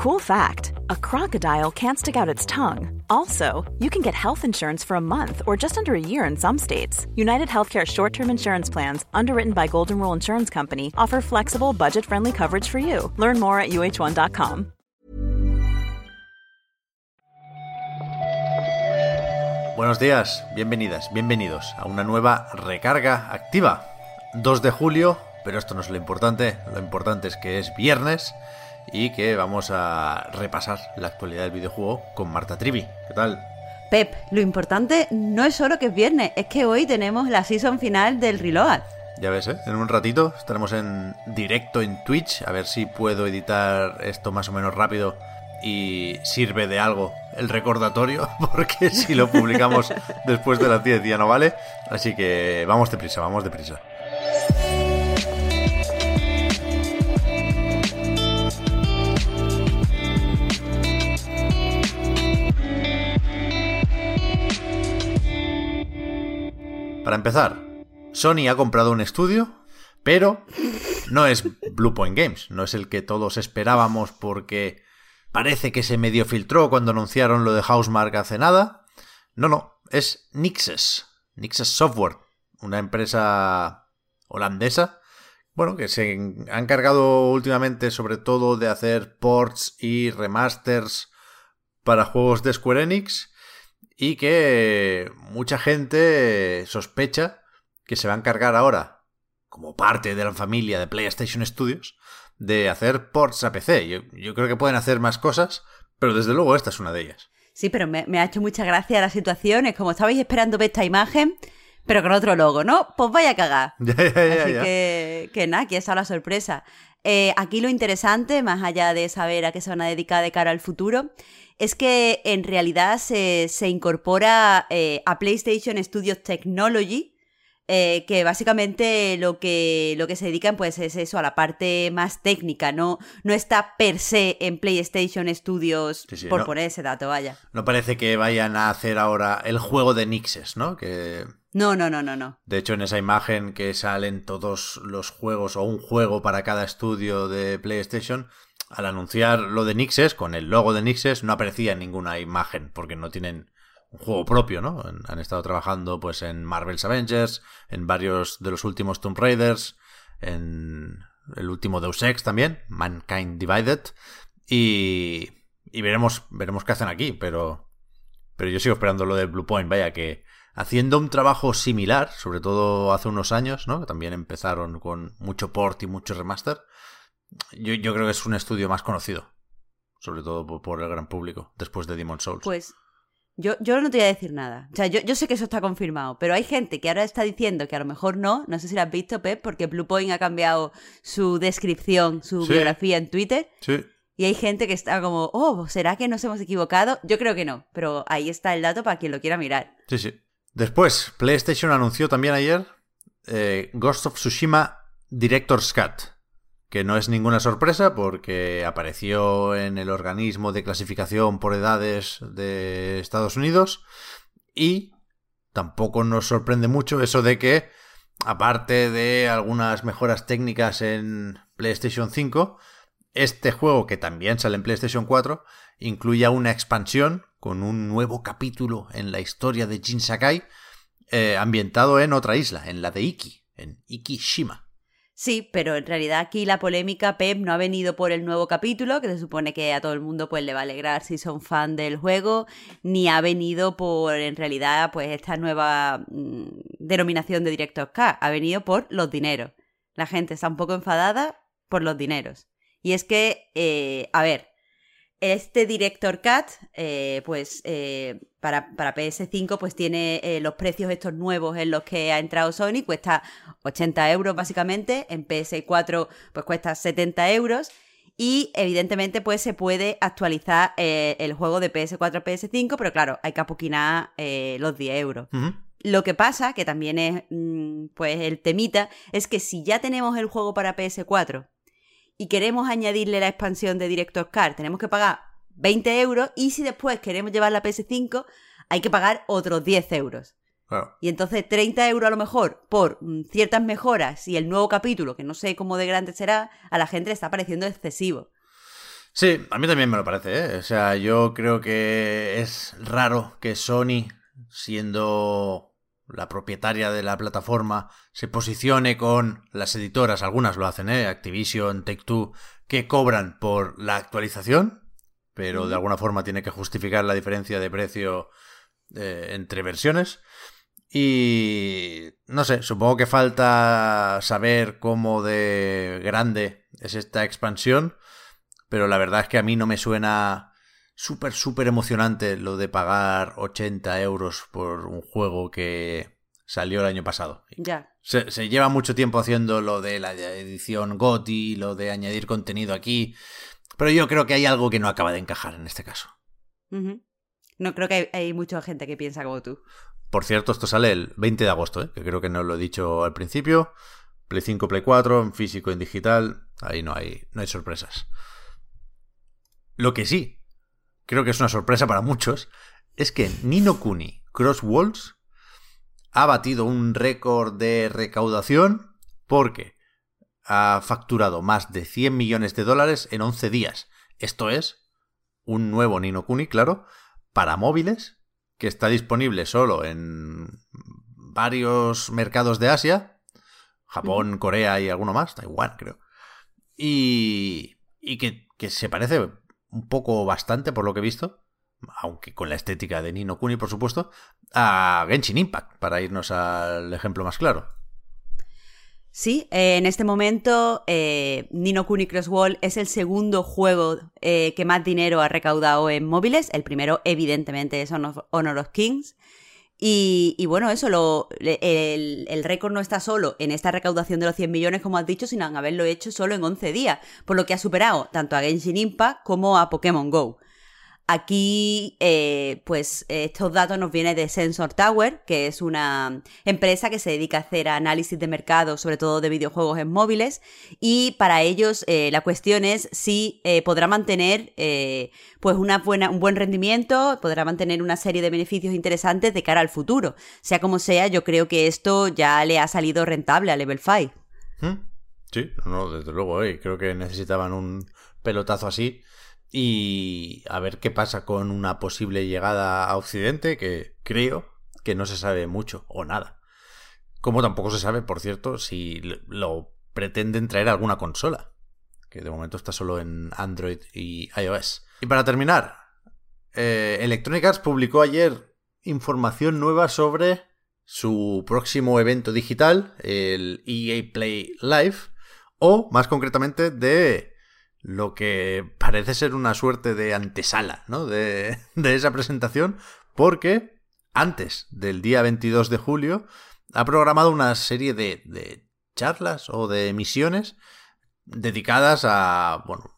Cool fact a crocodile can't stick out its tongue. Also, you can get health insurance for a month or just under a year in some states. United Healthcare short term insurance plans, underwritten by Golden Rule Insurance Company, offer flexible, budget friendly coverage for you. Learn more at uh1.com. Buenos días, bienvenidas, bienvenidos a una nueva recarga activa. 2 de julio, pero esto no es lo importante, lo importante es que es viernes y que vamos a repasar la actualidad del videojuego con Marta Trivi. ¿Qué tal? Pep, lo importante no es solo que es viernes, es que hoy tenemos la season final del Reload. Ya ves, ¿eh? en un ratito estaremos en directo en Twitch, a ver si puedo editar esto más o menos rápido y sirve de algo el recordatorio, porque si lo publicamos después de las 10 ya no vale. Así que vamos deprisa, vamos deprisa. Para empezar, Sony ha comprado un estudio, pero no es Bluepoint Games, no es el que todos esperábamos porque parece que se medio filtró cuando anunciaron lo de Housemark hace nada. No, no, es Nixes, Nixes Software, una empresa holandesa, bueno, que se ha encargado últimamente sobre todo de hacer ports y remasters para juegos de Square Enix y que mucha gente sospecha que se va a encargar ahora, como parte de la familia de PlayStation Studios, de hacer ports a PC. Yo, creo que pueden hacer más cosas, pero desde luego esta es una de ellas. Sí, pero me, ha hecho mucha gracia la situación. Es como estabais esperando ver esta imagen, pero con otro logo, ¿no? Pues vaya a cagar. Ya, ya, ya, Así que, que nada, aquí está la sorpresa. Eh, aquí lo interesante, más allá de saber a qué se van a dedicar de cara al futuro, es que en realidad se, incorpora eh, a PlayStation Studios Technology, eh, que básicamente lo que, lo que se dedican pues es eso, a la parte más técnica, no, no está per se en PlayStation Studios por poner ese dato, vaya. No parece que vayan a hacer ahora el juego de Nixes, ¿no? Que... No, no, no, no, no. De hecho, en esa imagen que salen todos los juegos o un juego para cada estudio de PlayStation, al anunciar lo de Nixes, con el logo de Nixes, no aparecía ninguna imagen, porque no tienen un juego propio, ¿no? Han estado trabajando pues en Marvel's Avengers, en varios de los últimos Tomb Raiders, en el último Deus Ex también, Mankind Divided, y, y veremos, veremos qué hacen aquí, pero, pero yo sigo esperando lo de Bluepoint, vaya que haciendo un trabajo similar, sobre todo hace unos años, ¿no? Que también empezaron con mucho port y mucho remaster, yo, yo creo que es un estudio más conocido. Sobre todo por, el gran público, después de Demon Souls. Pues yo, yo no te voy a decir nada. O sea, yo, yo, sé que eso está confirmado, pero hay gente que ahora está diciendo que a lo mejor no. No sé si lo has visto, Pep, porque Bluepoint ha cambiado su descripción, su biografía en Twitter. Sí. Y hay gente que está como, oh, ¿será que nos hemos equivocado? Yo creo que no, pero ahí está el dato para quien lo quiera mirar. Sí, sí. Después, PlayStation anunció también ayer eh, Ghost of Tsushima Director's Cut que no es ninguna sorpresa porque apareció en el organismo de clasificación por edades de Estados Unidos y tampoco nos sorprende mucho eso de que, aparte de algunas mejoras técnicas en PlayStation 5, este juego, que también sale en PlayStation 4, incluya una expansión con un nuevo capítulo en la historia de Jin Sakai, eh, ambientado en otra isla, en la de Iki, en Ikishima. Sí, pero en realidad aquí la polémica Pep no ha venido por el nuevo capítulo, que se supone que a todo el mundo pues le va a alegrar si son fan del juego, ni ha venido por en realidad pues esta nueva mm, denominación de Director K, ha venido por los dineros. La gente está un poco enfadada por los dineros. Y es que, eh, a ver, este Director Cut, eh, pues eh, para, para, PS5, pues tiene eh, los precios estos nuevos en los que ha entrado Sony, cuesta 80 euros básicamente, en PS4 pues cuesta 70 euros. Y evidentemente pues se puede actualizar el juego de PS4 a PS5, pero claro, hay que apoquinar los 10 euros. Lo que pasa, que también es mm, pues el temita, es que si ya tenemos el juego para PS4 y queremos añadirle la expansión de Director's Car, tenemos que pagar 20 euros y si después queremos llevar la PS5, hay que pagar otros 10 euros. Y entonces 30 euros a lo mejor por mm, ciertas mejoras y el nuevo capítulo, que no sé cómo de grande será, a la gente le está pareciendo excesivo. Sí, a mí también me lo parece, ¿eh? O sea, yo creo que es raro que Sony, siendo la propietaria de la plataforma, se posicione con las editoras, algunas lo hacen, ¿eh? Activision, Take-Two, que cobran por la actualización, pero de alguna forma tiene que justificar la diferencia de precio eh, entre versiones. Y no sé, supongo que falta saber cómo de grande es esta expansión, pero la verdad es que a mí no me suena súper, súper emocionante lo de pagar 80 euros por un juego que salió el año pasado. Ya. Se, lleva mucho tiempo haciendo lo de la edición GOTI, lo de añadir contenido aquí, pero yo creo que hay algo que no acaba de encajar en este caso. No creo que hay, hay, mucha gente que piensa como tú. Por cierto, esto sale el 20 de agosto, ¿eh? que creo que no lo he dicho al principio. Play 5, Play 4, en físico, en digital. Ahí no hay, no hay sorpresas. Lo que sí, creo que es una sorpresa para muchos, es que Nino Kuni Cross Walls ha batido un récord de recaudación porque ha facturado más de 100 millones de dólares en 11 días. Esto es un nuevo Nino Kuni, claro, para móviles que está disponible solo en varios mercados de Asia, Japón, Corea y alguno más, Taiwán creo, y, y que, que, se parece un poco bastante por lo que he visto, aunque con la estética de Nino Kuni por supuesto, a Genshin Impact, para irnos al ejemplo más claro. Sí, eh, en este momento eh, Nino Kuni Cross Wall es el segundo juego eh, que más dinero ha recaudado en móviles. El primero, evidentemente, es Honor of Kings. Y, bueno, eso, lo, el, el récord no está solo en esta recaudación de los 100 millones, como has dicho, sino en haberlo hecho solo en 11 días, por lo que ha superado tanto a Genshin Impact como a Pokémon Go. Aquí, eh, pues estos datos nos vienen de Sensor Tower, que es una empresa que se dedica a hacer análisis de mercado, sobre todo de videojuegos en móviles, y para ellos eh, la cuestión es si eh, podrá mantener pues una buena, un buen rendimiento, podrá mantener una serie de beneficios interesantes de cara al futuro. Sea como sea, yo creo que esto ya le ha salido rentable a Level 5. ¿Mm? Sí, no, desde luego, creo que necesitaban un pelotazo así y a ver qué pasa con una posible llegada a Occidente, que creo que no se sabe mucho o nada. Como tampoco se sabe, por cierto, si lo pretenden traer alguna consola, que de momento está solo en Android y iOS. Y para terminar, eh, Electronic Arts publicó ayer información nueva sobre su próximo evento digital, el EA Play Live, o más concretamente de lo que parece ser una suerte de antesala ¿no? de, esa presentación, porque antes del día 22 de julio ha programado una serie de, de charlas o de emisiones dedicadas a, bueno,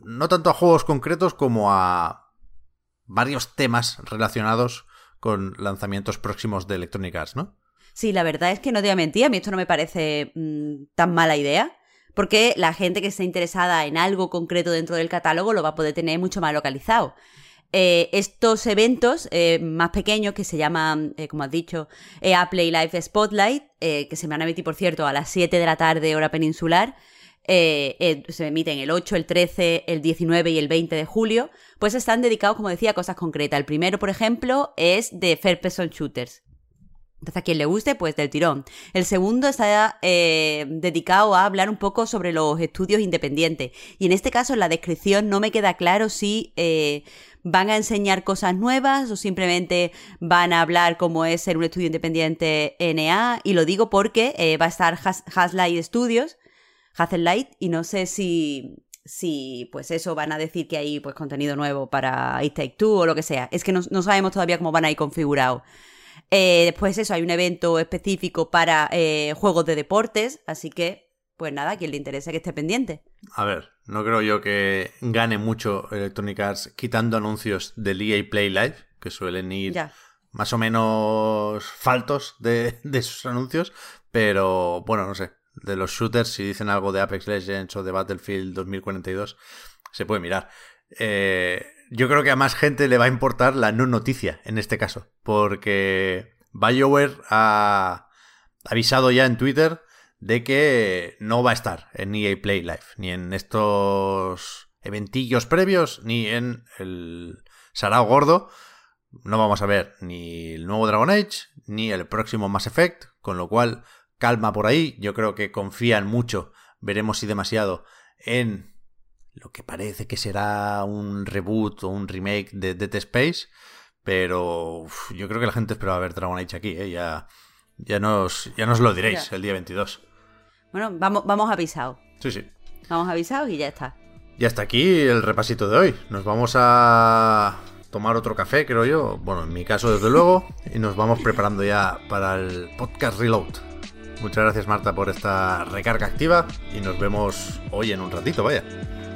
no tanto a juegos concretos como a varios temas relacionados con lanzamientos próximos de Electronic Arts, ¿no? Sí, la verdad es que no te voy a mentir, a mí esto no me parece mm, tan mala idea porque la gente que esté interesada en algo concreto dentro del catálogo lo va a poder tener mucho más localizado. Eh, estos eventos eh, más pequeños que se llaman, eh, como has dicho, Play Live Spotlight, que se van a emitir, por cierto, a las 7 de la tarde hora peninsular, se emiten el 8, el 13, el 19 y el 20 de julio, pues están dedicados, como decía, a cosas concretas. El primero, por ejemplo, es de Fair Person Shooters. Entonces, a quien le guste, pues del tirón. El segundo está eh, dedicado a hablar un poco sobre los estudios independientes. Y en este caso, en la descripción no me queda claro si eh, van a enseñar cosas nuevas o simplemente van a hablar cómo es ser un estudio independiente NA. Y lo digo porque eh, va a estar Haslight Studios, Light, y no sé si si pues eso van a decir que hay pues contenido nuevo para It Take Two o lo que sea. Es que no, no sabemos todavía cómo van a ir configurados. Eh, después eso, hay un evento específico para eh, juegos de deportes, así que, pues nada, quien le interese que esté pendiente. A ver, no creo yo que gane mucho Electronic Arts quitando anuncios del EA Play Live, que suelen ir más o menos faltos de, de sus anuncios, pero bueno, no sé, de los shooters, si dicen algo de Apex Legends o de Battlefield 2042, se puede mirar. Eh, yo creo que a más gente le va a importar la no noticia en este caso, porque BioWare ha avisado ya en Twitter de que no va a estar en EA Play Live, ni en estos eventillos previos, ni en el Sarao Gordo. No vamos a ver ni el nuevo Dragon Age, ni el próximo Mass Effect, con lo cual calma por ahí. Yo creo que confían mucho, veremos si demasiado, en lo que parece que será un reboot o un remake de Dead Space. Pero yo creo que la gente esperaba ver Dragon Age aquí, ¿eh? ya, ya, nos, ya nos lo diréis el día 22. Bueno, vamos, vamos avisados. Sí, sí. Vamos avisados y ya está. Y hasta aquí el repasito de hoy. Nos vamos a tomar otro café, creo yo. Bueno, en mi caso, desde luego. Y nos vamos preparando ya para el podcast Reload. Muchas gracias, Marta, por esta recarga activa. Y nos vemos hoy en un ratito, vaya.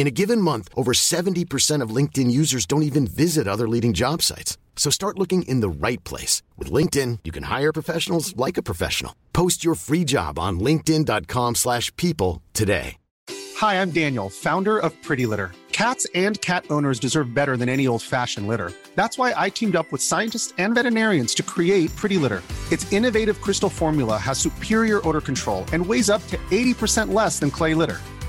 In a given month, over 70% of LinkedIn users don't even visit other leading job sites. So start looking in the right place. With LinkedIn, you can hire professionals like a professional. Post your free job on linkedin.com slash people today. Hi, I'm Daniel, founder of Pretty Litter. Cats and cat owners deserve better than any old-fashioned litter. That's why I teamed up with scientists and veterinarians to create Pretty Litter. Its innovative crystal formula has superior odor control and weighs up to 80% less than clay litter.